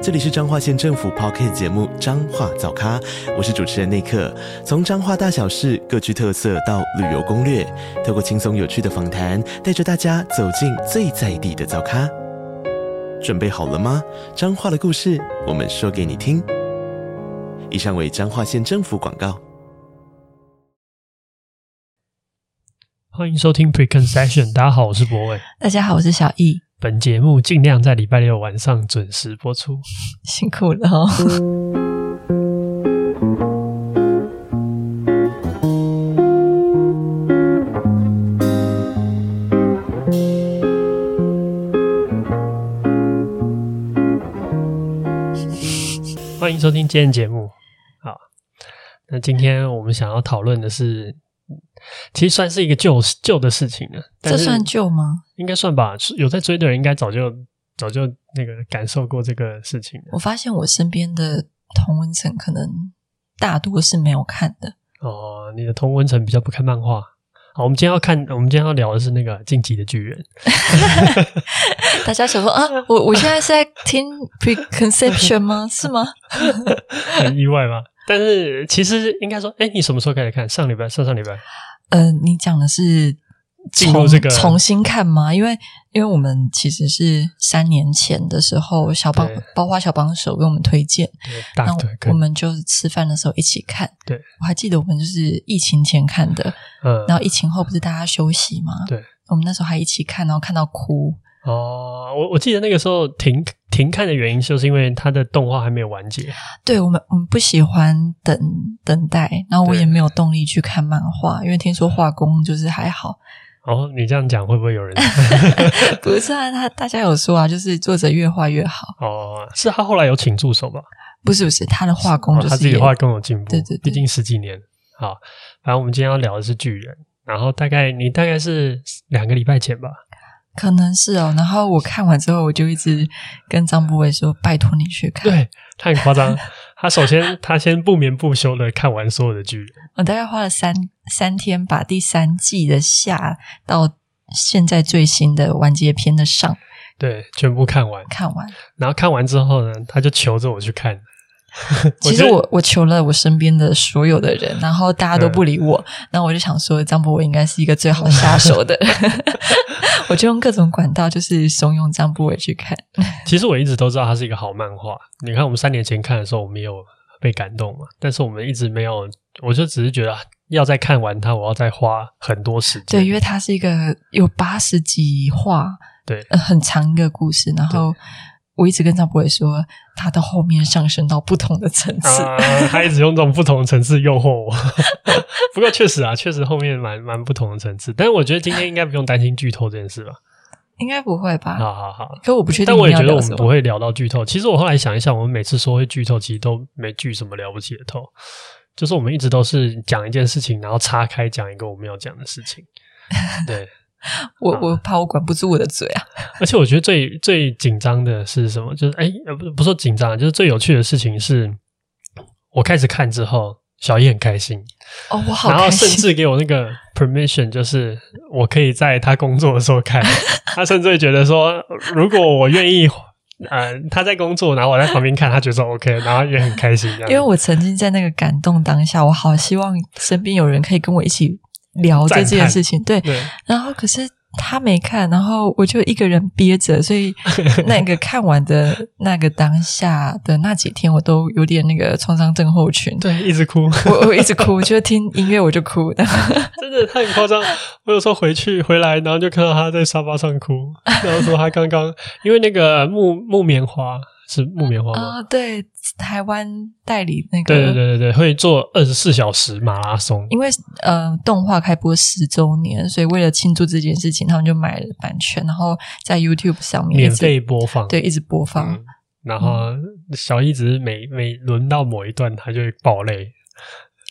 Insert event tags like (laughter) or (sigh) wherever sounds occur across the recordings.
这里是彰化县政府 Podcast 节目《彰化早咖》，我是主持人内克。从彰化大小事各具特色到旅游攻略，透过轻松有趣的访谈，带着大家走进最在地的早咖。准备好了吗？彰化的故事，我们说给你听。以上为彰化县政府广告。欢迎收听 Preconception，大家好，我是博伟。大家好，我是小易。本节目尽量在礼拜六晚上准时播出，辛苦了哦。欢迎收听今天节目。好，那今天我们想要讨论的是。其实算是一个旧旧的事情了，这算旧吗？应该算吧。有在追的人，应该早就早就那个感受过这个事情了。我发现我身边的同温层可能大多是没有看的。哦，你的同温层比较不看漫画。好，我们今天要看，我们今天要聊的是那个《晋级的巨人》。(laughs) 大家想说啊，我我现在是在听 Preconception 吗？是吗？(laughs) 很意外吗？但是其实应该说，哎，你什么时候开始看？上礼拜、上上礼拜？呃，你讲的是进入这个重新看吗？因为因为我们其实是三年前的时候，小帮包花小帮手给我们推荐，然后我们就吃饭的时候一起看。对，我还记得我们就是疫情前看的，嗯，然后疫情后不是大家休息吗？对，我们那时候还一起看，然后看到哭。哦，我我记得那个时候停停看的原因，就是因为它的动画还没有完结。对，我们我们不喜欢等等待，然后我也没有动力去看漫画，因为听说画工就是还好。(laughs) 哦，你这样讲会不会有人？(laughs) 不是啊，他大家有说啊，就是作者越画越好。哦，是他后来有请助手吧？不是不是，他的画工就是、哦、他自己画更有进步。对对对，毕竟十几年。好，反正我们今天要聊的是巨人，然后大概你大概是两个礼拜前吧。可能是哦，然后我看完之后，我就一直跟张博伟说：“拜托你去看。”对，他很夸张，(laughs) 他首先他先不眠不休的看完所有的剧，我大概花了三三天，把第三季的下到现在最新的完结篇的上，对，全部看完，看完。然后看完之后呢，他就求着我去看。(laughs) 其实我我求了我身边的所有的人，然后大家都不理我，嗯、我就想说，张博伟应该是一个最好下手的。(laughs) 我就用各种管道，就是怂恿张博伟去看。(laughs) 其实我一直都知道他是一个好漫画。你看，我们三年前看的时候，我没有被感动嘛？但是我们一直没有，我就只是觉得要再看完它，我要再花很多时间。对，因为它是一个有八十几话，对、呃，很长一个故事。然后我一直跟张博伟说，他到后面上升到不同的层次。啊，他一直用这种不同的层次诱惑我。(laughs) 不过确实啊，确实后面蛮蛮不同的层次，但是我觉得今天应该不用担心剧透这件事吧？应该不会吧？好好好，可我不确定。但我也觉得我们不会聊到剧透。其实我后来想一想，我们每次说会剧透，其实都没剧什么了不起的透，就是我们一直都是讲一件事情，然后岔开讲一个我们要讲的事情。(laughs) 对，(laughs) 我我怕我管不住我的嘴啊！(laughs) 而且我觉得最最紧张的是什么？就是哎，不不说紧张，就是最有趣的事情是，我开始看之后。小易很开心哦，我好，然后甚至给我那个 permission，就是我可以在他工作的时候看。(laughs) 他甚至会觉得说，如果我愿意，呃，他在工作，然后我在旁边看，他觉得 OK，然后也很开心。因为我曾经在那个感动当下，我好希望身边有人可以跟我一起聊这件事情。对，对，然后可是。他没看，然后我就一个人憋着，所以 (laughs) 那个看完的那个当下的那几天，我都有点那个创伤症候群，对，一直哭，我我一直哭，就听音乐我就哭，(laughs) 真的太夸张。我有时候回去回来，然后就看到他在沙发上哭，然后说他刚刚因为那个木木棉花。是木棉花吗？啊、哦，对，台湾代理那个，对对对对对，会做二十四小时马拉松。因为呃，动画开播十周年，所以为了庆祝这件事情，他们就买了版权，然后在 YouTube 上面免费播放，对，一直播放。嗯、然后小易只是每每轮到某一段，他就会爆泪。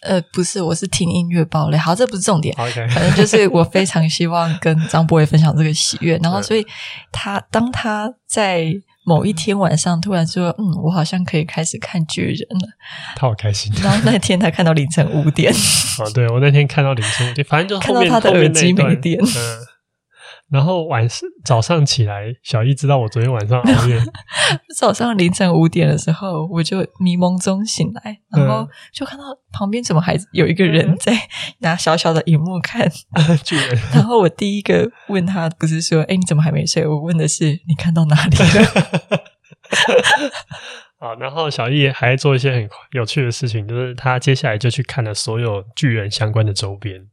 呃，不是，我是听音乐爆雷。好，这不是重点。OK，反正就是我非常希望跟张博伟分享这个喜悦。(laughs) 然后，所以他当他在某一天晚上突然说：“嗯，我好像可以开始看巨人了。”他好开心。然后那天他看到凌晨五点。啊，(laughs) 对，我那天看到凌晨五点，反正就后面看到他的耳机没电。嗯。然后晚上早上起来，小易知道我昨天晚上熬夜。(laughs) 早上凌晨五点的时候，我就迷蒙中醒来，然后就看到旁边怎么还有一个人在拿小小的荧幕看 (laughs) 巨人。然后我第一个问他，不是说：“哎，你怎么还没睡？”我问的是：“你看到哪里了？” (laughs) 好，然后小易还做一些很有趣的事情，就是他接下来就去看了所有巨人相关的周边。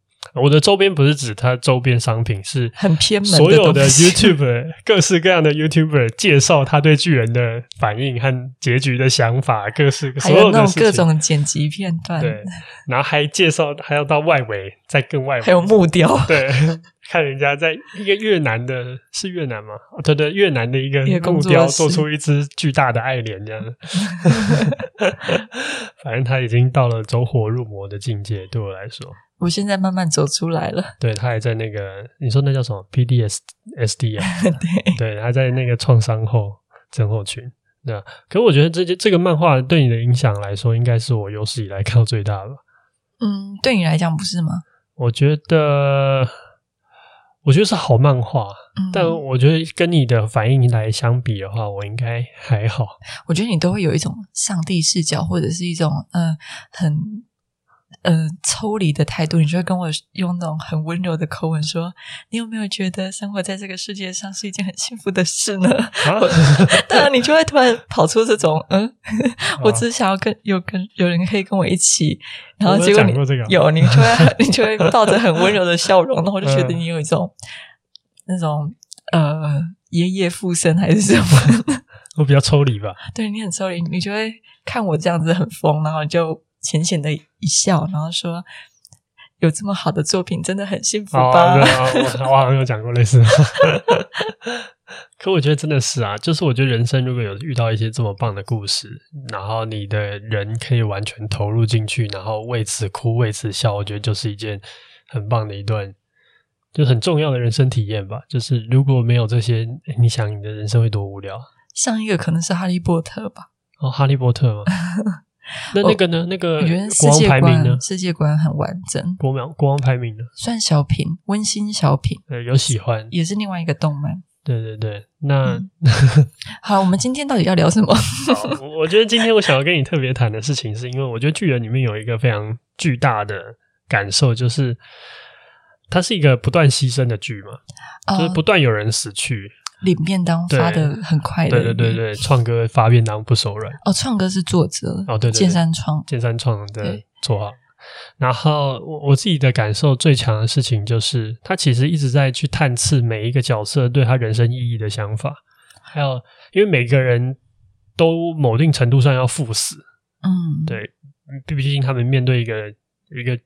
我的周边不是指它周边商品，是很偏门。所有的 YouTuber (laughs) 各式各样的 YouTuber 介绍他对巨人的反应和结局的想法，各式所有的那种各种剪辑片段。对，然后还介绍还要到外围，再更外围，还有木雕。(laughs) 对，看人家在一个越南的，是越南吗？哦对对，越南的一个木雕做出一只巨大的爱莲这样。(laughs) 反正他已经到了走火入魔的境界，对我来说。我现在慢慢走出来了。对，他还在那个，你说那叫什么 PDSSD 啊？(laughs) 对，对，还在那个创伤后症候群。对，可是我觉得这这个漫画对你的影响来说，应该是我有史以来看到最大的。嗯，对你来讲不是吗？我觉得，我觉得是好漫画，嗯，但我觉得跟你的反应来相比的话，我应该还好。我觉得你都会有一种上帝视角，或者是一种嗯、呃、很。呃，抽离的态度，你就会跟我用那种很温柔的口吻说：“你有没有觉得生活在这个世界上是一件很幸福的事呢？” (laughs) 啊、(laughs) 当然，你就会突然跑出这种“嗯，(laughs) 啊、我只想要跟有跟有人可以跟我一起”，然后结果你有，这个、有，你就会你就会抱着很温柔的笑容，然后我就觉得你有一种、嗯、那种呃爷爷附身还是什么？我比较抽离吧？对，你很抽离，你就会看我这样子很疯，然后你就。浅浅的一笑，然后说：“有这么好的作品，真的很幸福吧？”哦啊、(laughs) 我我好像有讲过类似的，(laughs) 可我觉得真的是啊，就是我觉得人生如果有遇到一些这么棒的故事，然后你的人可以完全投入进去，然后为此哭为此笑，我觉得就是一件很棒的一段，就很重要的人生体验吧。就是如果没有这些，你想你的人生会多无聊？上一个可能是哈利波特吧？哦，哈利波特吗？(laughs) 那那个呢？我那个我觉得国王排名呢？世界观很完整。国王国王排名呢？算小品，温馨小品。对，有喜欢，也是另外一个动漫。对对对，那、嗯、(laughs) 好，我们今天到底要聊什么？我我觉得今天我想要跟你特别谈的事情，是因为我觉得巨人里面有一个非常巨大的感受，就是它是一个不断牺牲的剧嘛，呃、就是不断有人死去。领便当发的很快的，对对对对，创哥发便当不手软。哦，创哥是作者哦，对对，剑山创，剑山创的绰号。然后我我自己的感受最强的事情就是，他其实一直在去探刺每一个角色对他人生意义的想法，还有因为每个人都某定程度上要赴死，嗯，对，毕竟他们面对一个一个，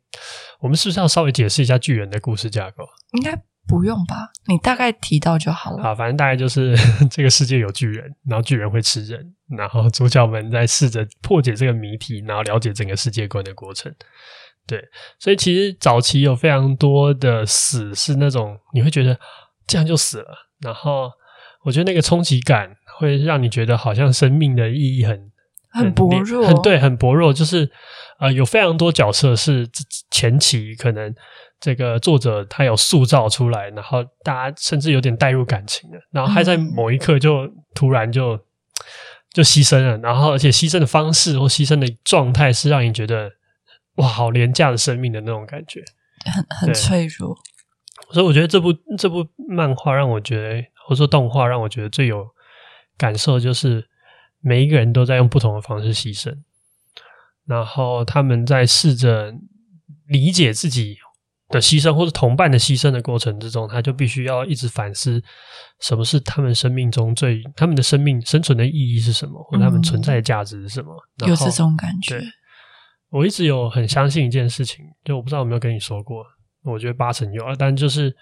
我们是不是要稍微解释一下巨人的故事架构？应该。不用吧，你大概提到就好了。啊，反正大概就是 (laughs) 这个世界有巨人，然后巨人会吃人，然后主角们在试着破解这个谜题，然后了解整个世界观的过程。对，所以其实早期有非常多的死是那种你会觉得这样就死了，然后我觉得那个冲击感会让你觉得好像生命的意义很很薄弱，很对，很薄弱。就是呃，有非常多角色是前期可能。这个作者他有塑造出来，然后大家甚至有点带入感情的，然后还在某一刻就突然就就牺牲了，然后而且牺牲的方式或牺牲的状态是让你觉得哇，好廉价的生命的那种感觉，很很脆弱。所以我觉得这部这部漫画让我觉得，或者说动画让我觉得最有感受，就是每一个人都在用不同的方式牺牲，然后他们在试着理解自己。的牺牲，或者同伴的牺牲的过程之中，他就必须要一直反思，什么是他们生命中最他们的生命生存的意义是什么，或者他们存在的价值是什么？嗯、有这种感觉。我一直有很相信一件事情，就我不知道有没有跟你说过，我觉得八成有啊。但就是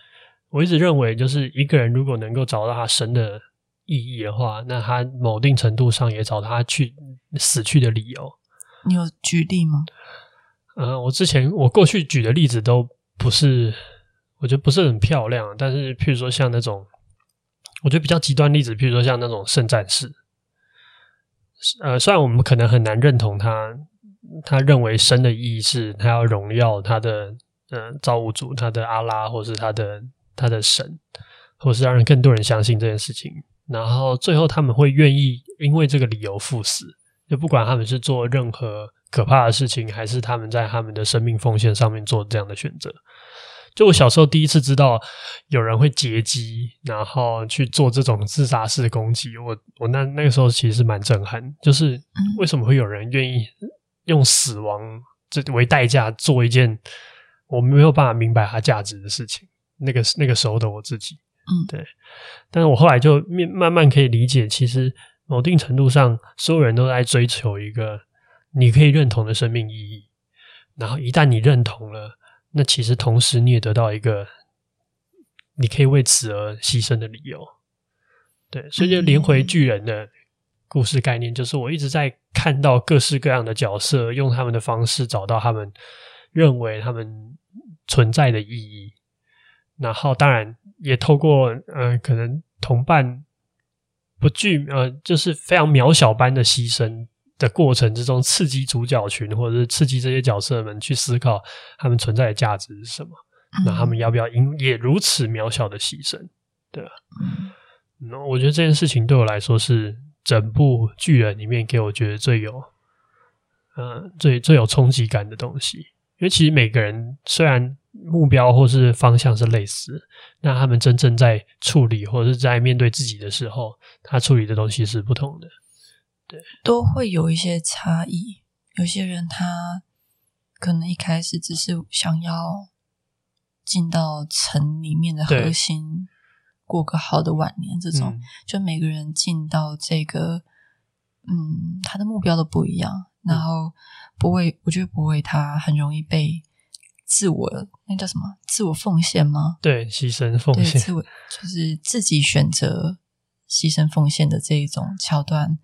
我一直认为，就是一个人如果能够找到他神的意义的话，那他某定程度上也找他去死去的理由。你有举例吗？呃，我之前我过去举的例子都不是，我觉得不是很漂亮。但是，譬如说像那种，我觉得比较极端例子，譬如说像那种圣战士，呃，虽然我们可能很难认同他，他认为生的意义是他要荣耀他的呃造物主，他的阿拉，或是他的他的神，或是让人更多人相信这件事情。然后最后他们会愿意因为这个理由赴死，就不管他们是做任何可怕的事情，还是他们在他们的生命奉献上面做这样的选择。就我小时候第一次知道有人会劫机，然后去做这种自杀式攻击，我我那那个时候其实蛮震撼，就是为什么会有人愿意用死亡这为代价做一件我没有办法明白它价值的事情？那个那个时候的我自己。嗯，对。但是我后来就慢慢可以理解，其实某定程度上，所有人都在追求一个你可以认同的生命意义。然后一旦你认同了，那其实同时你也得到一个你可以为此而牺牲的理由。对，所以就连回巨人的故事概念，就是我一直在看到各式各样的角色，用他们的方式找到他们认为他们存在的意义。然后，当然也透过呃，可能同伴不具呃，就是非常渺小般的牺牲的过程之中，刺激主角群，或者是刺激这些角色们去思考他们存在的价值是什么。嗯、那他们要不要因也如此渺小的牺牲？对吧？嗯，那我觉得这件事情对我来说是整部巨人里面给我觉得最有，呃，最最有冲击感的东西。因为其实每个人虽然。目标或是方向是类似，那他们真正在处理或者是在面对自己的时候，他处理的东西是不同的，对，都会有一些差异。有些人他可能一开始只是想要进到城里面的核心，过个好的晚年，这种、嗯、就每个人进到这个，嗯，他的目标都不一样，然后不会，我觉得不会，他很容易被。自我那叫什么？自我奉献吗？对，牺牲奉献，自我就是自己选择牺牲奉献的这一种桥段，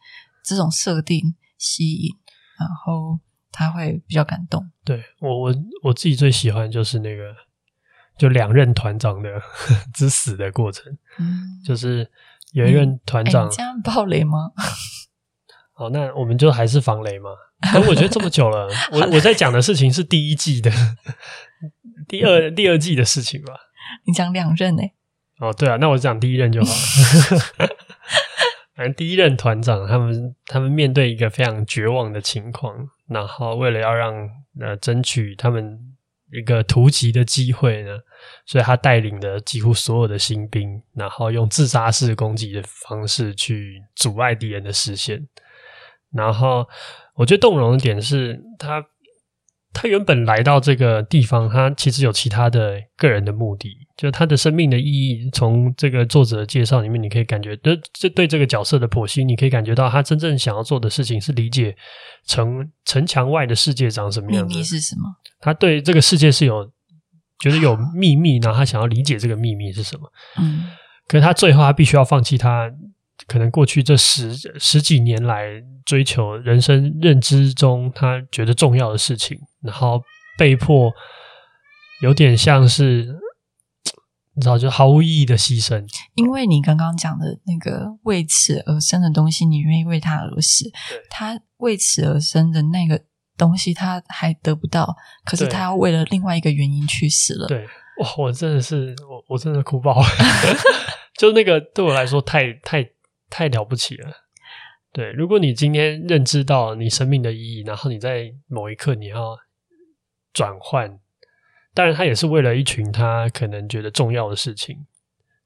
这种设定吸引，然后他会比较感动。对，我我我自己最喜欢就是那个，就两任团长的 (laughs) 之死的过程。嗯，就是有一任团长，嗯欸、这样暴雷吗？好，(laughs) 那我们就还是防雷嘛。可我觉得这么久了，我我在讲的事情是第一季的第二第二季的事情吧。你讲两任呢？哦，对啊，那我讲第一任就好了。(laughs) 反正第一任团长他们他们面对一个非常绝望的情况，然后为了要让呃争取他们一个突击的机会呢，所以他带领的几乎所有的新兵，然后用自杀式攻击的方式去阻碍敌人的视线，然后。我觉得动容的点是他，他原本来到这个地方，他其实有其他的个人的目的，就是他的生命的意义。从这个作者的介绍里面，你可以感觉，对这对这个角色的剖析，你可以感觉到他真正想要做的事情是理解城城墙外的世界长什么样子。秘密是什么？他对这个世界是有觉得有秘密，然后他想要理解这个秘密是什么。嗯，可是他最后他必须要放弃他。可能过去这十十几年来追求人生认知中他觉得重要的事情，然后被迫有点像是你知道，就毫无意义的牺牲。因为你刚刚讲的那个为此而生的东西，你愿意为他而死。他为此而生的那个东西，他还得不到，可是他要为了另外一个原因去死了。对，哇，我真的是我，我真的哭爆了。(laughs) (laughs) 就那个对我来说太太。太了不起了，对。如果你今天认知到你生命的意义，然后你在某一刻你要转换，当然他也是为了一群他可能觉得重要的事情，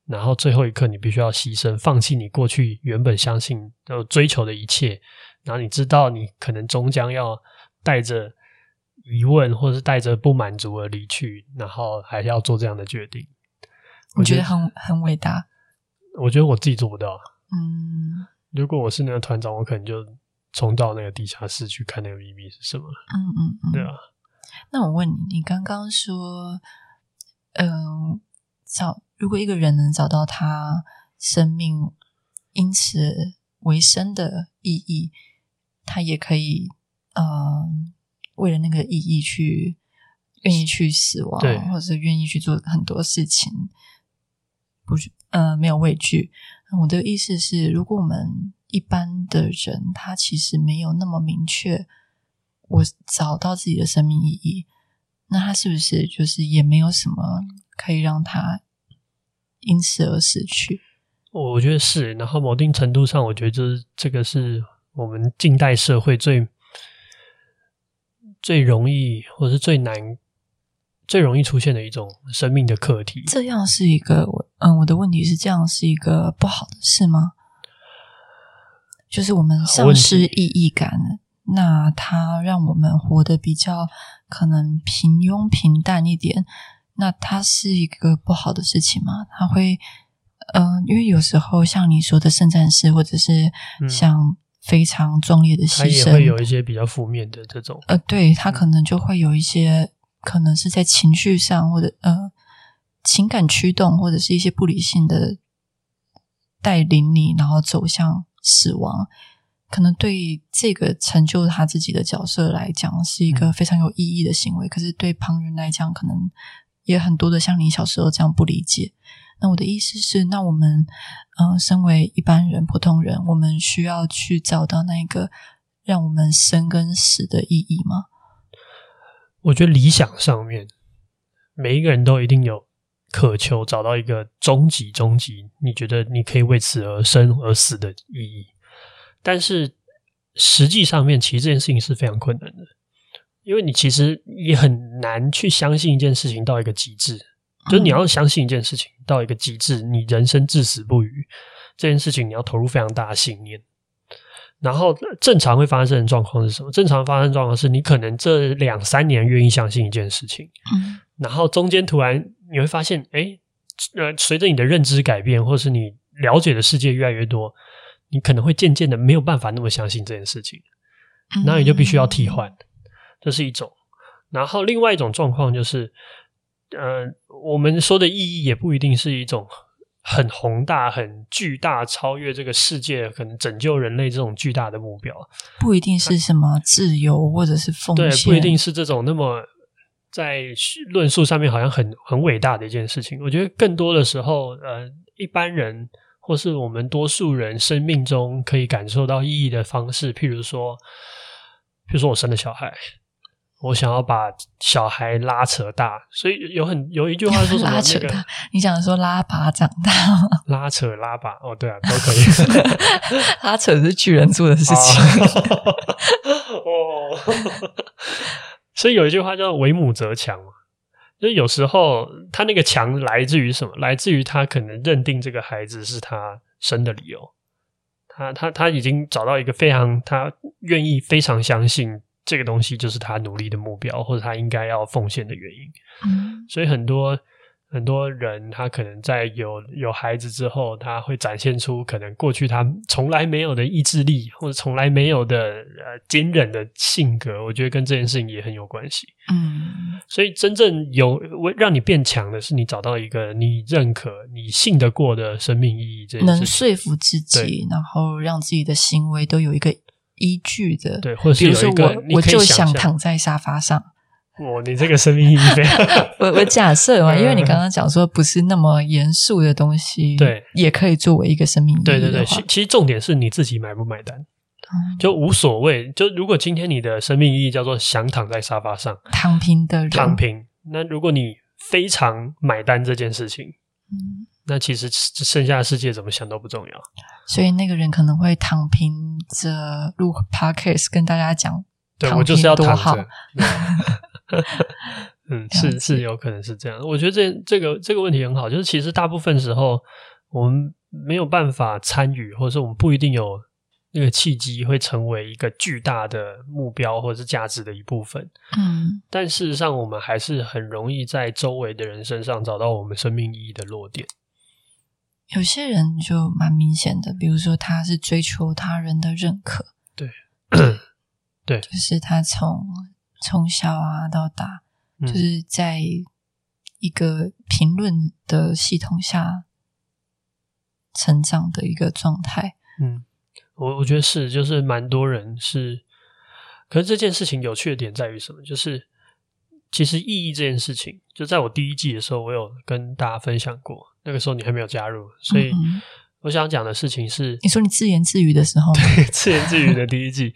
然后最后一刻你必须要牺牲，放弃你过去原本相信要追求的一切，然后你知道你可能终将要带着疑问或是带着不满足而离去，然后还要做这样的决定。我觉得很很伟大，我觉得我自己做不到。嗯，如果我是那个团长，我可能就冲到那个地下室去看那个秘密是什么。嗯嗯嗯，对啊。那我问你，你刚刚说，嗯、呃，找如果一个人能找到他生命因此为生的意义，他也可以，嗯、呃，为了那个意义去愿意去死亡，或者是愿意去做很多事情，不是呃没有畏惧。我的意思是，如果我们一般的人，他其实没有那么明确，我找到自己的生命意义，那他是不是就是也没有什么可以让他因此而死去？我觉得是，然后某定程度上，我觉得就是这个是我们近代社会最最容易，或是最难、最容易出现的一种生命的课题。这样是一个，嗯，我的问题是，这样是一个不好的事吗？就是我们丧失意义感，那它让我们活得比较可能平庸平淡一点，那它是一个不好的事情吗？它会。嗯、呃，因为有时候像你说的圣战士，或者是像非常壮烈的牺牲，它也会有一些比较负面的这种。呃，对，他可能就会有一些，可能是在情绪上或者呃情感驱动，或者是一些不理性的带领你，然后走向死亡。可能对这个成就他自己的角色来讲，是一个非常有意义的行为。嗯、可是对旁人来讲，可能也很多的像你小时候这样不理解。那我的意思是，那我们，呃，身为一般人、普通人，我们需要去找到那个让我们生跟死的意义吗？我觉得理想上面，每一个人都一定有渴求找到一个终极、终极，你觉得你可以为此而生而死的意义。但是实际上面，其实这件事情是非常困难的，因为你其实也很难去相信一件事情到一个极致。就是你要相信一件事情到一个极致，你人生至死不渝这件事情，你要投入非常大的信念。然后正常会发生的状况是什么？正常发生状况是你可能这两三年愿意相信一件事情，嗯，然后中间突然你会发现，哎，呃，随着你的认知改变，或是你了解的世界越来越多，你可能会渐渐的没有办法那么相信这件事情，那你就必须要替换，这是一种。然后另外一种状况就是。呃，我们说的意义也不一定是一种很宏大、很巨大、超越这个世界、可能拯救人类这种巨大的目标。不一定是什么自由或者是奉献，对，不一定是这种那么在论述上面好像很很伟大的一件事情。我觉得更多的时候，呃，一般人或是我们多数人生命中可以感受到意义的方式，譬如说，譬如说我生了小孩。我想要把小孩拉扯大，所以有很有一句话说什么？(laughs) 拉扯大？那个、你想说拉拔长大吗？(laughs) 拉扯拉拔哦，对啊，都可以。(laughs) 拉扯是巨人做的事情。哦，所以有一句话叫“为母则强”嘛，就是有时候他那个强来自于什么？来自于他可能认定这个孩子是他生的理由。他他他已经找到一个非常他愿意非常相信。这个东西就是他努力的目标，或者他应该要奉献的原因。嗯，所以很多很多人，他可能在有有孩子之后，他会展现出可能过去他从来没有的意志力，或者从来没有的呃坚韧的性格。我觉得跟这件事情也很有关系。嗯，所以真正有让你变强的是，你找到一个你认可、你信得过的生命意义，这能说服自己，然后让自己的行为都有一个。依据的，对，或者比如说我，我就想躺在沙发上。哦，你这个生命意义非常 (laughs) 我我假设嘛，因为你刚刚讲说不是那么严肃的东西，对，也可以作为一个生命意义。对对对，其其实重点是你自己买不买单，嗯、就无所谓。就如果今天你的生命意义叫做想躺在沙发上躺平的人，躺平，那如果你非常买单这件事情，嗯。那其实剩下的世界怎么想都不重要，所以那个人可能会躺平着录 podcast 跟大家讲，对，我就是要躺着。(laughs) 嗯，是是有可能是这样。我觉得这这个这个问题很好，就是其实大部分时候我们没有办法参与，或者说我们不一定有那个契机会成为一个巨大的目标或者是价值的一部分。嗯，但事实上我们还是很容易在周围的人身上找到我们生命意义的落点。有些人就蛮明显的，比如说他是追求他人的认可，对，(clears throat) 对，就是他从从小啊到大，嗯，就是在一个评论的系统下成长的一个状态。嗯，我我觉得是，就是蛮多人是可是这件事情有趣的点在于什么？就是其实意义这件事情，就在我第一季的时候，我有跟大家分享过。那个时候你还没有加入，所以我想讲的事情是：你说你自言自语的时候，对，自言自语的第一季，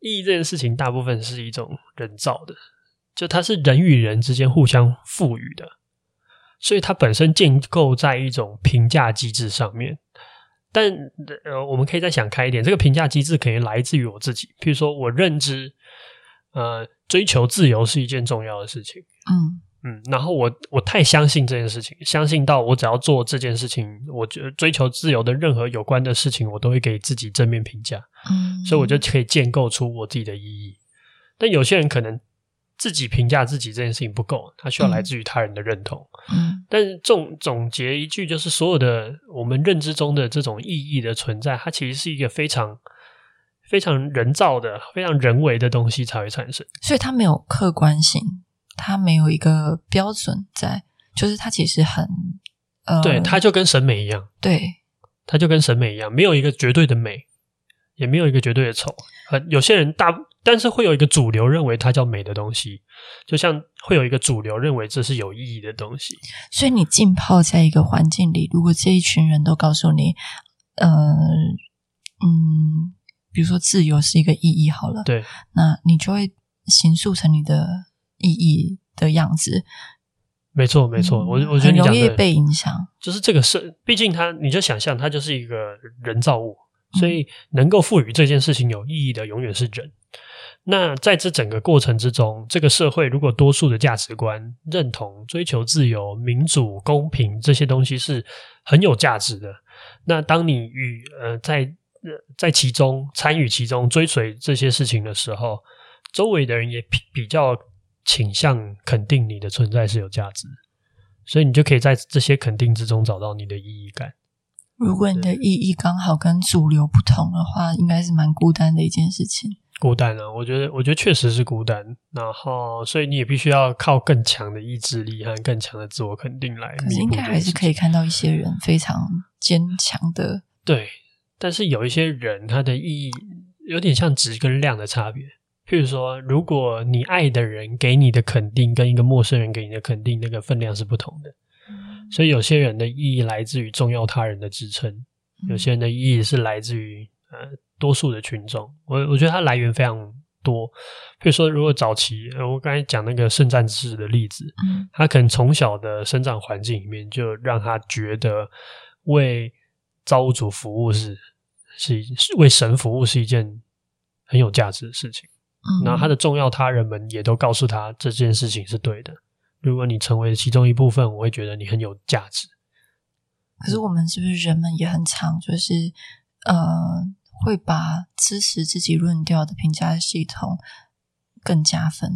意义这件事情大部分是一种人造的，就它是人与人之间互相赋予的，所以它本身建构在一种评价机制上面。但呃，我们可以再想开一点，这个评价机制可以来自于我自己。譬如说，我认知，呃，追求自由是一件重要的事情。嗯嗯，然后我我太相信这件事情，相信到我只要做这件事情，我觉得追求自由的任何有关的事情，我都会给自己正面评价。嗯，所以我就可以建构出我自己的意义。但有些人可能。自己评价自己这件事情不够，他需要来自于他人的认同。嗯，但是总总结一句，就是所有的我们认知中的这种意义的存在，它其实是一个非常非常人造的、非常人为的东西才会产生。所以它没有客观性，它没有一个标准在，就是它其实很呃，对，它就跟审美一样，对，它就跟审美一样，没有一个绝对的美，也没有一个绝对的丑。很有些人大。但是会有一个主流认为它叫美的东西，就像会有一个主流认为这是有意义的东西。所以你浸泡在一个环境里，如果这一群人都告诉你，呃，嗯，比如说自由是一个意义，好了，对，那你就会形塑成你的意义的样子。没错，没错，我、嗯、我觉得你很容易被影响，就是这个是，毕竟它，你就想象它就是一个人造物，所以能够赋予这件事情有意义的，永远是人。那在这整个过程之中，这个社会如果多数的价值观认同、追求自由、民主、公平这些东西是很有价值的，那当你与呃在呃在其中参与其中、追随这些事情的时候，周围的人也比比较倾向肯定你的存在是有价值，所以你就可以在这些肯定之中找到你的意义感。如果你的意义刚好跟主流不同的话，应该是蛮孤单的一件事情。孤单啊，我觉得，我觉得确实是孤单。然后，所以你也必须要靠更强的意志力和更强的自我肯定来。可是，应该还是可以看到一些人非常坚强的。对，但是有一些人，他的意义有点像质跟量的差别。譬如说，如果你爱的人给你的肯定跟一个陌生人给你的肯定，那个分量是不同的。嗯。所以，有些人的意义来自于重要他人的支撑，有些人的意义是来自于呃。多数的群众，我我觉得它来源非常多。譬如说，如果早期，呃，我刚才讲那个圣战士的例子，嗯，他可能从小的生长环境里面就让他觉得为造物主服务是是为神服务是一件很有价值的事情。嗯，那他的重要他人们也都告诉他这件事情是对的。如果你成为其中一部分，我会觉得你很有价值。可是我们是不是人们也很常就是呃？会把支持自己论调的评价系统更加分。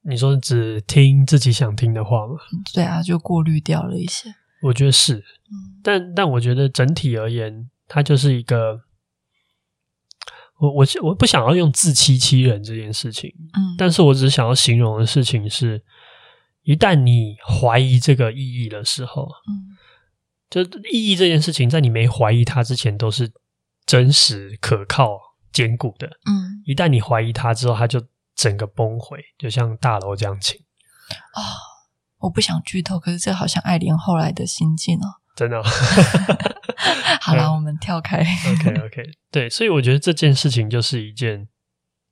你说只听自己想听的话吗？对啊，就过滤掉了一些。我觉得是，嗯，但但我觉得整体而言，它就是一个，我我我不想要用自欺欺人这件事情，嗯，但是我只想要形容的事情是，一旦你怀疑这个意义的时候，嗯，就意义这件事情，在你没怀疑它之前都是。真实、可靠、坚固的。嗯，一旦你怀疑它之后，它就整个崩毁，就像大楼这样倾。哦，我不想剧透，可是这好像爱莲后来的心境哦。真的哦。(laughs) (laughs) 好了，我们跳开。OK OK，对，所以我觉得这件事情就是一件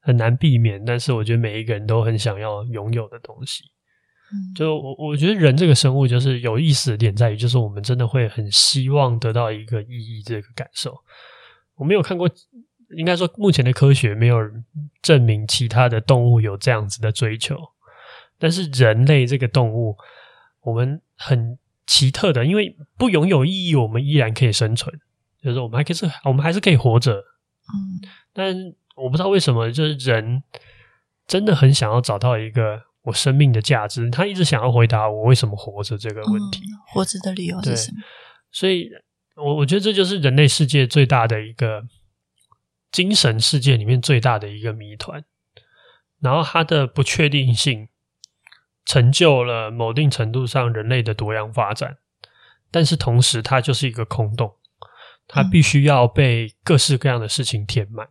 很难避免，但是我觉得每一个人都很想要拥有的东西。嗯，就我我觉得人这个生物就是有意思的点在于，就是我们真的会很希望得到一个意义，这个感受。我没有看过，应该说目前的科学没有证明其他的动物有这样子的追求，但是人类这个动物，我们很奇特的，因为不拥有意义，我们依然可以生存，就是我们还可以是，我们还是可以活着。嗯，但我不知道为什么，就是人真的很想要找到一个我生命的价值，他一直想要回答我为什么活着这个问题，嗯，活着的理由是什么？所以。我我觉得这就是人类世界最大的一个精神世界里面最大的一个谜团，然后它的不确定性成就了某定程度上人类的多样发展，但是同时它就是一个空洞，它必须要被各式各样的事情填满。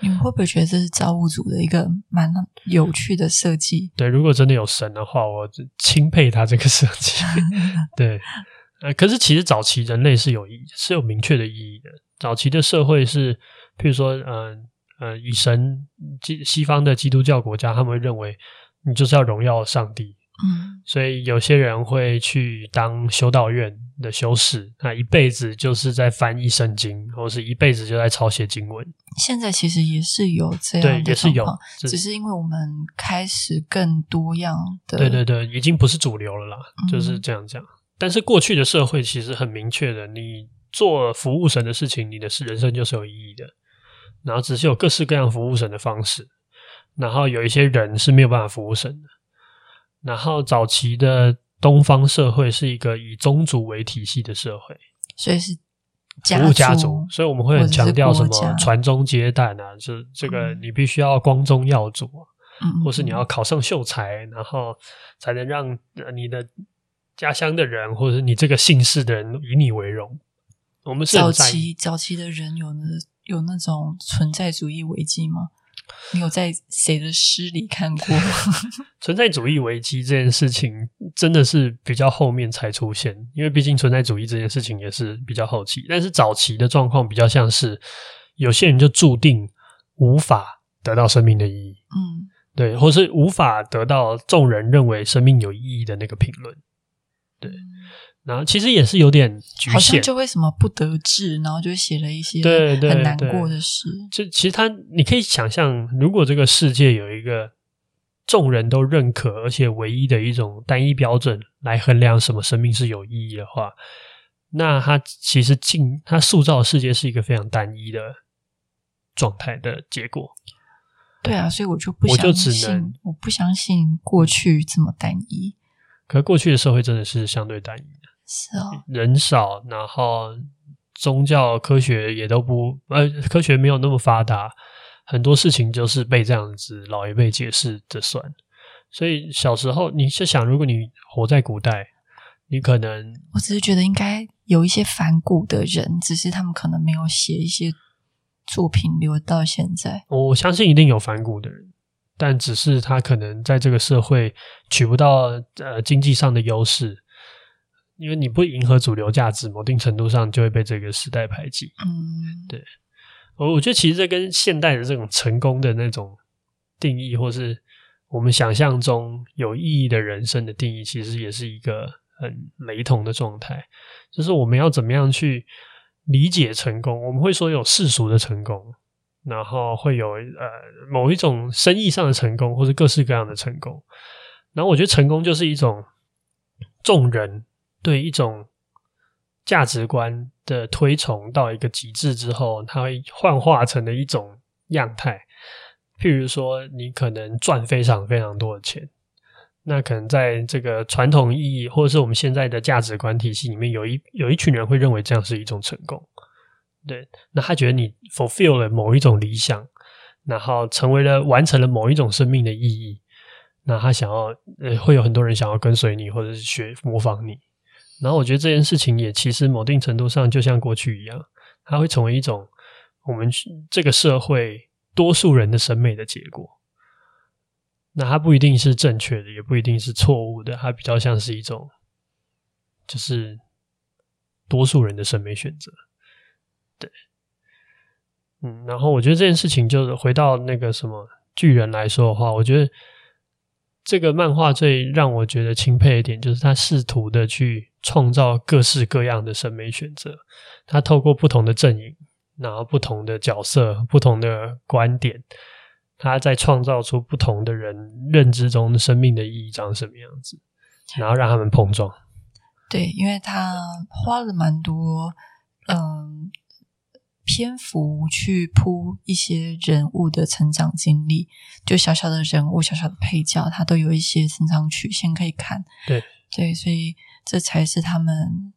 你们会不会觉得这是造物主的一个蛮有趣的设计？对，如果真的有神的话，我钦佩他这个设计。(laughs) 对，呃，可是其实早期人类是有意义是有明确的意义的。早期的社会是，譬如说，嗯、呃。呃，以神基西方的基督教国家，他们会认为你就是要荣耀上帝，嗯，所以有些人会去当修道院的修士，那一辈子就是在翻译圣经，或是一辈子就在抄写经文。现在其实也是有这样的，对，也是有，只是因为我们开始更多样的，对对对，已经不是主流了啦，嗯、就是这样讲。但是过去的社会其实很明确的，你做服务神的事情，你的人生就是有意义的。然后只是有各式各样服务神的方式，然后有一些人是没有办法服务神的。然后早期的东方社会是一个以宗族为体系的社会，所以是服务家族，所以我们会很强调什么传宗接代啊，就这个你必须要光宗耀祖，嗯，或是你要考上秀才，然后才能让你的家乡的人，或者是你这个姓氏的人以你为荣。我们是早期早期的人有那。有那种存在主义危机吗？你有在谁的诗里看过？(laughs) 存在主义危机这件事情真的是比较后面才出现，因为毕竟存在主义这件事情也是比较后期。但是早期的状况比较像是有些人就注定无法得到生命的意义，嗯，对，或是无法得到众人认为生命有意义的那个评论，然后其实也是有点局限，好像就为什么不得志，然后就写了一些很难过的事。就其实他，你可以想象，如果这个世界有一个众人都认可而且唯一的一种单一标准来衡量什么生命是有意义的话，那他其实进他塑造的世界是一个非常单一的状态的结果。对啊，所以我就不相信，我不相信过去这么单一。可是过去的社会真的是相对单一。是哦，(laughs) 人少，然后宗教科学也都不呃，科学没有那么发达，很多事情就是被这样子老一辈解释着算。所以小时候你是想，如果你活在古代，你可能我只是觉得应该有一些反骨的人，只是他们可能没有写一些作品留到现在。我相信一定有反骨的人，但只是他可能在这个社会取不到呃经济上的优势。因为你不迎合主流价值，某定程度上就会被这个时代排挤。嗯，对，我我觉得其实这跟现代的这种成功的那种定义，或是我们想象中有意义的人生的定义，其实也是一个很雷同的状态。就是我们要怎么样去理解成功？我们会说有世俗的成功，然后会有呃某一种生意上的成功，或是各式各样的成功。然后我觉得成功就是一种众人。对一种价值观的推崇到一个极致之后，它会幻化成的一种样态。譬如说，你可能赚非常非常多的钱，那可能在这个传统意义或者是我们现在的价值观体系里面，有一有一群人会认为这样是一种成功。对，那他觉得你 fulfill 了某一种理想，然后成为了完成了某一种生命的意义，那他想要呃，会有很多人想要跟随你，或者是学模仿你。然后我觉得这件事情也其实某定程度上就像过去一样，它会成为一种我们这个社会多数人的审美的结果。那它不一定是正确的，也不一定是错误的，它比较像是一种就是多数人的审美选择。对，嗯，然后我觉得这件事情就是回到那个什么巨人来说的话，我觉得。这个漫画最让我觉得钦佩一点，就是他试图的去创造各式各样的审美选择。他透过不同的阵营，然后不同的角色、不同的观点，他在创造出不同的人认知中生命的意义长什么样子，然后让他们碰撞。对，因为他花了蛮多，篇幅去铺一些人物的成长经历，就小小的人物、小小的配角，他都有一些成长曲线可以看。对对，所以这才是他们，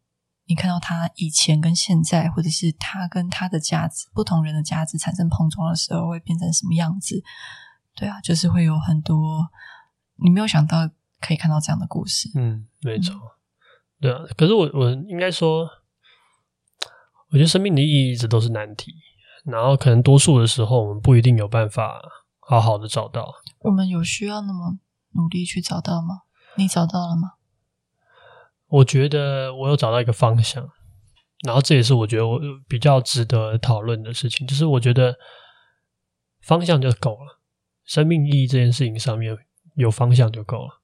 你看到他以前跟现在，或者是他跟他的价值，不同人的价值产生碰撞的时候，会变成什么样子？对啊，就是会有很多你没有想到可以看到这样的故事。嗯，没错。嗯、对啊，可是我我应该说。我觉得生命的意义一直都是难题。然后可能多数的时候，我们不一定有办法好好的找到。我们有需要那么努力去找到吗？你找到了吗？我觉得我有找到一个方向，然后这也是我觉得我比较值得讨论的事情，就是我觉得方向就够了，生命意义这件事情上面有方向就够了。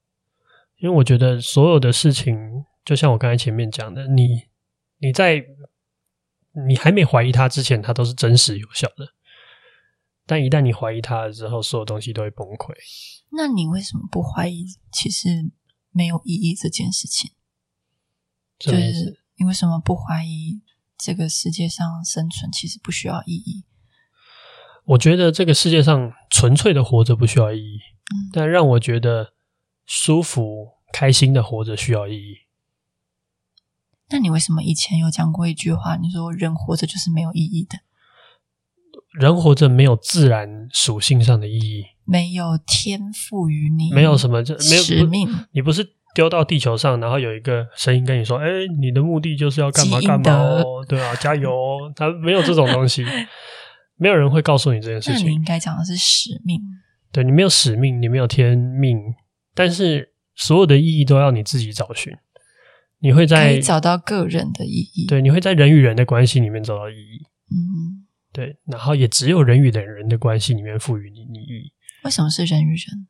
因为我觉得所有的事情，就像我刚才前面讲的，你你在你还没怀疑它之前，它都是真实有效的。但一旦你怀疑它了之后，所有东西都会崩溃。那你为什么不怀疑？其实没有意义这件事情，就是你为什么不怀疑这个世界上生存其实不需要意义？我觉得这个世界上纯粹的活着不需要意义，嗯，但让我觉得。舒服、开心的活着需要意义。那你为什么以前有讲过一句话？你说人活着就是没有意义的。人活着没有自然属性上的意义，没有天赋于你，没有什么就没有使命。你不是丢到地球上，然后有一个声音跟你说：“哎，你的目的就是要干嘛干嘛哦，对啊，加油哦。”他没有这种东西，(laughs) 没有人会告诉你这件事情。你应该讲的是使命。对，你没有使命，你没有天命。但是所有的意义都要你自己找寻，你会在找到个人的意义。对，你会在人与人的关系里面找到意义。嗯，对，然后也只有人与人的关系里面赋予你意义。为什么是人与人？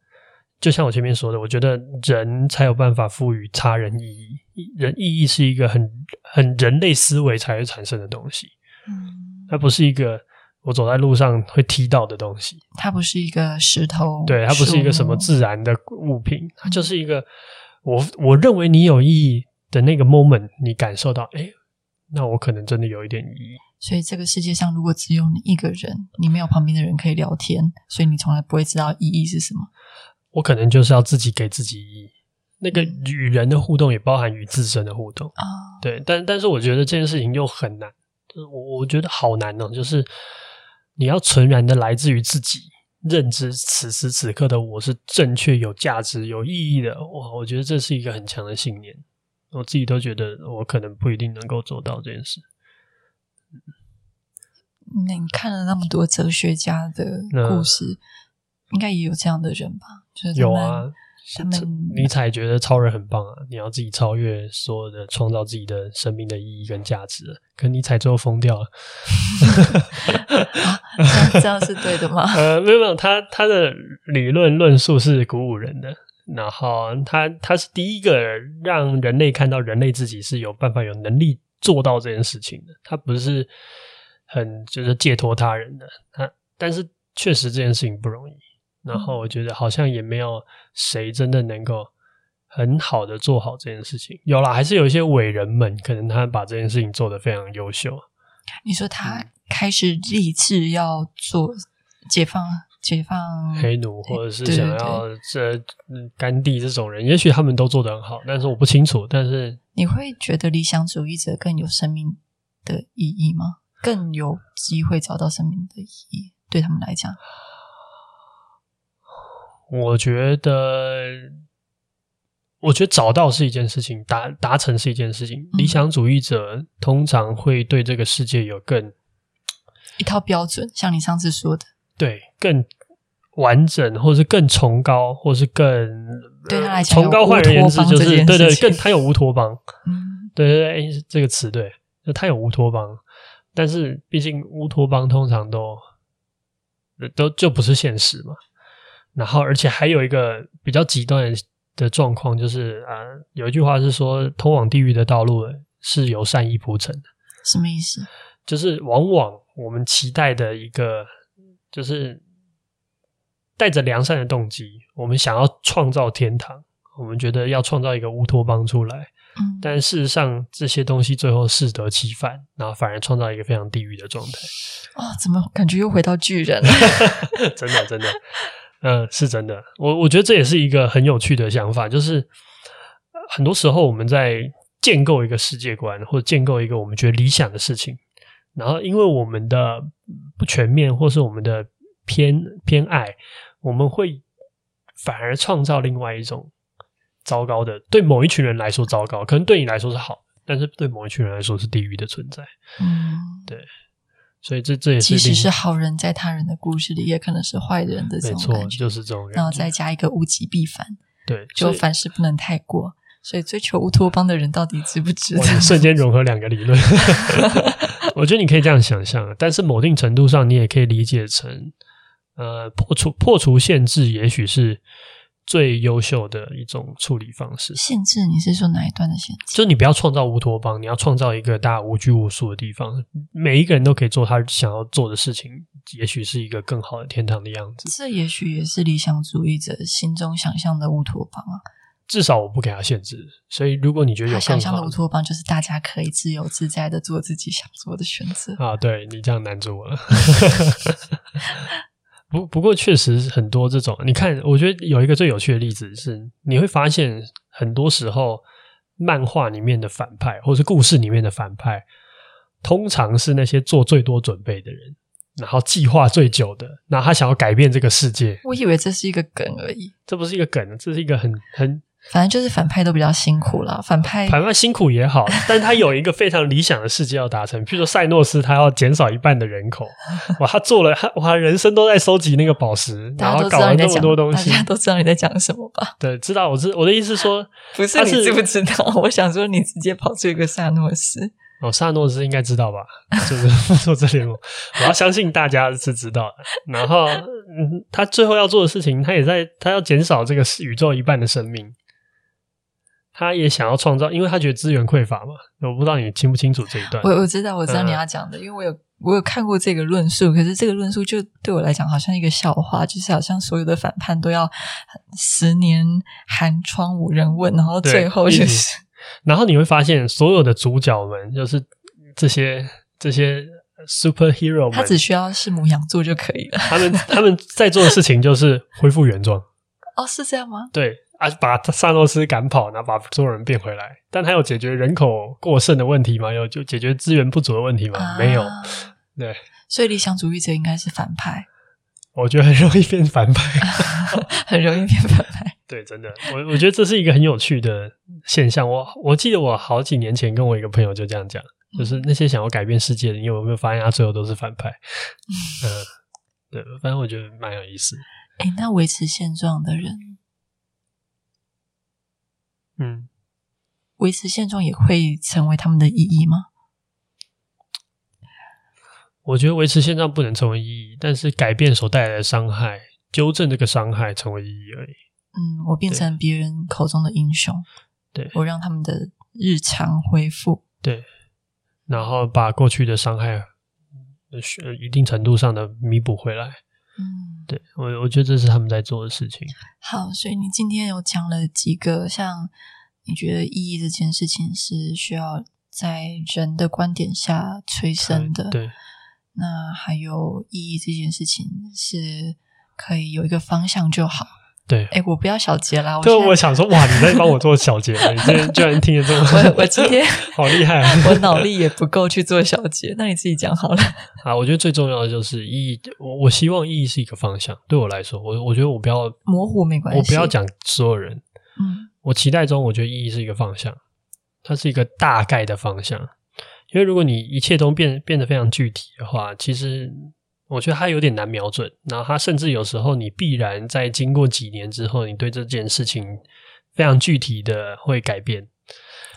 就像我前面说的，我觉得人才有办法赋予他人意义。人意义是一个很很人类思维才会产生的东西。嗯，它不是一个。我走在路上会踢到的东西，它不是一个石头，对，它不是一个什么自然的物品，它就是一个我我认为你有意义的那个 moment，你感受到，哎，那我可能真的有一点意义。所以这个世界上如果只有你一个人，你没有旁边的人可以聊天，所以你从来不会知道意义是什么。我可能就是要自己给自己意义。那个与人的互动也包含与自身的互动啊，对，但但是我觉得这件事情又很难，就是我我觉得好难哦，就是。你要纯然的来自于自己认知，此时此刻的我是正确、有价值、有意义的。哇，我觉得这是一个很强的信念。我自己都觉得我可能不一定能够做到这件事。那你看了那么多哲学家的故事，应该也有这样的人吧？就是有啊。他们尼采觉得超人很棒啊！你要自己超越所有的，创造自己的生命的意义跟价值。可尼采最后疯掉了，啊，这样是对的吗？(laughs) 呃，没有没有，他他的理论论述是鼓舞人的。然后他他是第一个让人类看到人类自己是有办法、有能力做到这件事情的。他不是很就是借托他人的，他但是确实这件事情不容易。然后我觉得好像也没有谁真的能够很好的做好这件事情。有啦，还是有一些伟人们，可能他把这件事情做得非常优秀。你说他开始立志要做解放、解放黑奴，或者是想要这甘地这种人，也许他们都做得很好，但是我不清楚。但是你会觉得理想主义者更有生命的意义吗？更有机会找到生命的意义，对他们来讲？我觉得，我觉得找到是一件事情，达达成是一件事情。嗯、理想主义者通常会对这个世界有更一套标准，像你上次说的，对，更完整，或是更崇高，或是更对他来讲，崇高换而言之就是对对，更他有乌托邦，嗯，对对对，这个词对，就他有乌托邦，但是毕竟乌托邦通常都都就不是现实嘛。然后，而且还有一个比较极端的状况，就是啊、呃，有一句话是说，通往地狱的道路是由善意铺成的。什么意思？就是往往我们期待的一个，就是带着良善的动机，我们想要创造天堂，我们觉得要创造一个乌托邦出来。嗯，但事实上，这些东西最后适得其反，然后反而创造一个非常地狱的状态。哦，怎么感觉又回到巨人了？(laughs) 真的，真的。嗯，是真的。我我觉得这也是一个很有趣的想法，就是很多时候我们在建构一个世界观，或者建构一个我们觉得理想的事情，然后因为我们的不全面，或是我们的偏偏爱，我们会反而创造另外一种糟糕的，对某一群人来说糟糕，可能对你来说是好，但是对某一群人来说是地狱的存在。嗯，对。所以这这也是即使是好人，在他人的故事里，也可能是坏人的这种感觉，就是这种。然后再加一个物极必反，对，就凡事不能太过。所以追求乌托邦的人到底值不值得？瞬间融合两个理论，(laughs) (laughs) 我觉得你可以这样想象，但是某定程度上，你也可以理解成，呃，破除破除限制，也许是最优秀的一种处理方式。限制，你是说哪一段的限制？就是你不要创造乌托邦，你要创造一个大家无拘无束的地方，每一个人都可以做他想要做的事情，也许是一个更好的天堂的样子。这也许也是理想主义者心中想象的乌托邦啊。至少我不给他限制，所以如果你觉得有想象的乌托邦就是大家可以自由自在的做自己想做的选择啊！对，你这样难住我了。(laughs) 不不过确实很多这种，你看，我觉得有一个最有趣的例子是，你会发现很多时候漫画里面的反派，或是故事里面的反派，通常是那些做最多准备的人，然后计划最久的，然后他想要改变这个世界。我以为这是一个梗而已，这不是一个梗，这是一个很很。反正就是反派都比较辛苦了，反派反派辛苦也好，但是他有一个非常理想的世界要达成。譬如说塞诺斯，他要减少一半的人口，哇，他做了，他哇，人生都在收集那个宝石，然后搞了那么多东西，大家都知道你在讲什么吧？(laughs) 对，知道。我是我的意思是说，(laughs) 不是你知不知道？我想说，你直接跑出一个萨诺斯哦，萨诺斯应该知道吧？就是复仇者联盟，我要相信大家是知道的。然后，嗯，他最后要做的事情，他也在，他要减少这个宇宙一半的生命。他也想要创造，因为他觉得资源匮乏嘛。我不知道你清不清楚这一段。我我知道，我知道你要讲的，嗯、因为我有我有看过这个论述。可是这个论述就对我来讲好像一个笑话，就是好像所有的反叛都要十年寒窗无人问，然后最后就是，然后你会发现所有的主角们就是这些这些 superhero，他只需要是母羊座就可以了。他们他们在做的事情就是恢复原状。(laughs) 哦，是这样吗？对。啊！把萨诺斯赶跑，然后把所有人变回来。但他有解决人口过剩的问题吗？有就解决资源不足的问题吗？啊、没有。对，所以理想主义者应该是反派。我觉得很容易变反派，(laughs) 很容易变反派。对，真的，我我觉得这是一个很有趣的现象。我我记得我好几年前跟我一个朋友就这样讲，就是那些想要改变世界的，你有没有发现他最后都是反派？嗯、呃，对，反正我觉得蛮有意思。诶，那维持现状的人。嗯，维持现状也会成为他们的意义吗？我觉得维持现状不能成为意义，但是改变所带来的伤害，纠正这个伤害成为意义而已。嗯，我变成别人口中的英雄，对，我让他们的日常恢复，对，然后把过去的伤害，一定程度上的弥补回来。嗯，对，我我觉得这是他们在做的事情。好，所以你今天有讲了几个，像你觉得意义这件事情是需要在人的观点下催生的。对，那还有意义这件事情是可以有一个方向就好。对，哎，我不要小结啦。对，我想说，哇，你在帮我做小结，你今天居然听得这么我我今天 (laughs) 好厉害啊！我脑力也不够去做小结，那你自己讲好了。(laughs) 啊，我觉得最重要的就是意义。我我希望意义是一个方向。对我来说，我我觉得我不要模糊没关系，我不要讲所有人。嗯，我期待中，我觉得意义是一个方向，它是一个大概的方向。因为如果你一切都变变得非常具体的话，其实。我觉得它有点难瞄准，然后它甚至有时候你必然在经过几年之后，你对这件事情非常具体的会改变。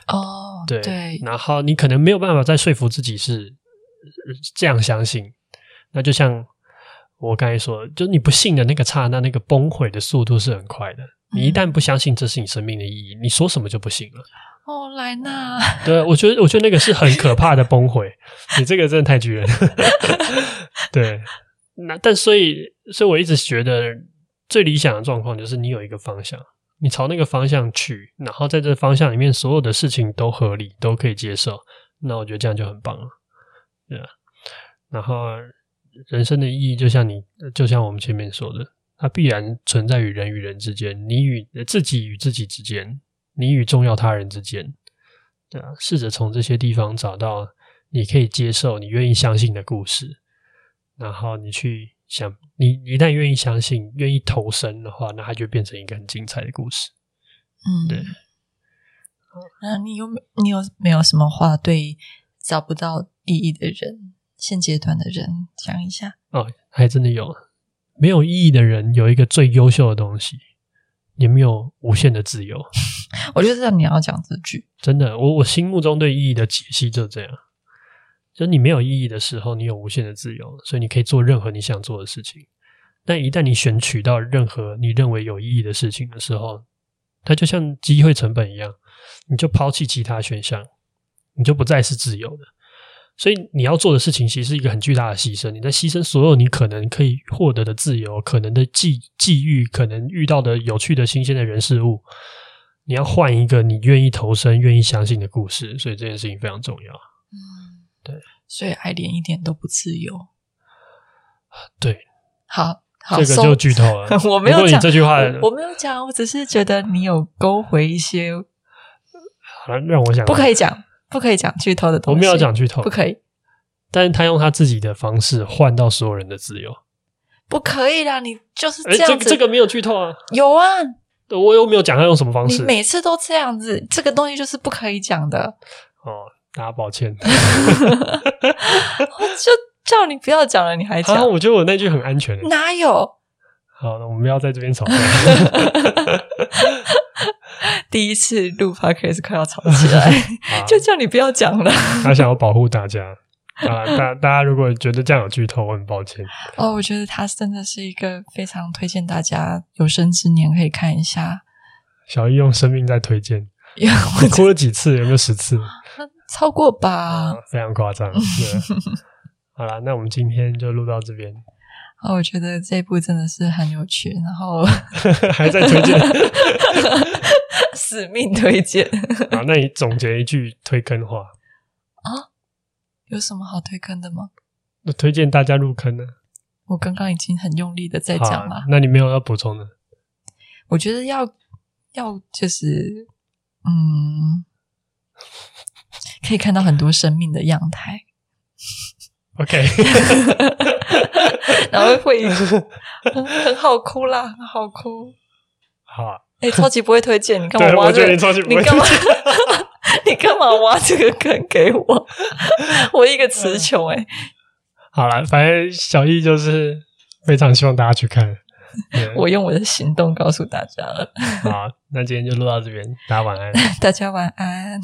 哦，对对，然后你可能没有办法再说服自己是这样相信。那就像我刚才说，就你不信的那个刹那，那个崩溃的速度是很快的。你一旦不相信这是你生命的意义，你说什么就不行了。哦，莱纳，(laughs) 对，我觉得，我觉得那个是很可怕的崩溃。你这个真的太巨人。(laughs) 对，那但所以，所以我一直觉得最理想的状况就是你有一个方向，你朝那个方向去，然后在这个方向里面，所有的事情都合理，都可以接受。那我觉得这样就很棒了，对啊。然后人生的意义，就像你，就像我们前面说的，它必然存在于人与人之间，你与自己与自己之间。你与重要他人之间，对啊，试着从这些地方找到你可以接受、你愿意相信的故事，然后你去想，你一旦愿意相信、愿意投身的话，那它就变成一个很精彩的故事。嗯，对。那你有没你有没有什么话对找不到意义的人现阶段的人讲一下。哦，还真的有，没有意义的人有一个最优秀的东西，你没有无限的自由。(laughs) 我就知道你要讲这句。真的，我我心目中对意义的解析就这样。就你没有意义的时候，你有无限的自由，所以你可以做任何你想做的事情。但一旦你选取到任何你认为有意义的事情的时候，它就像机会成本一样，你就抛弃其他选项，你就不再是自由的。所以你要做的事情其实是一个很巨大的牺牲，你在牺牲所有你可能可以获得的自由、可能的际际遇、可能遇到的有趣的新鲜的人事物，你要换一个你愿意投身、愿意相信的故事。所以这件事情非常重要。嗯，对。所以爱莲一点都不自由。对。好。好，这个就剧透了。(laughs) 我没有讲这句话我，我没有讲，我只是觉得你有勾回一些。好了，让我想，不可以讲，不可以讲剧透的东西。我没有讲剧透，不可以。但是他用他自己的方式换到所有人的自由，不可以啦！你就是这样子，欸、这，这个没有剧透啊。有啊，我又没有讲他用什么方式。你每次都这样子，这个东西就是不可以讲的。哦，大家抱歉。(laughs) 我就。叫你不要讲了，你还讲？啊，我觉得我那句很安全。哪有？好，那我们不要在这边吵架。(laughs) (laughs) (laughs) 第一次录 podcast 快要吵起来，(laughs) (laughs) 就叫你不要讲了。他想要保护大家啊！大大家如果觉得这样有剧透，我很抱歉。哦，我觉得他真的是一个非常推荐大家有生之年可以看一下。小易用生命在推荐，我哭了几次？有没有十次？超过吧？啊、非常夸张。好了，那我们今天就录到这边。哦，我觉得这一部真的是很有趣，然后 (laughs) 还在推荐，(laughs) 使命推荐。啊，那你总结一句推坑话啊？有什么好推坑的吗？我推荐大家入坑呢。我刚刚已经很用力的在讲了，那你没有要补充的？我觉得要要就是嗯，可以看到很多生命的样态。OK，(laughs) 然后会很 (laughs) 很好哭啦，很好哭。好、啊，哎、欸，超级不会推荐，你干嘛挖这个？你干嘛？(laughs) 你干嘛挖这个坑给我？我一个词穷哎。好了，反正小易就是非常希望大家去看。我用我的行动告诉大家了。好，那今天就录到这边，大家晚安。大家晚安。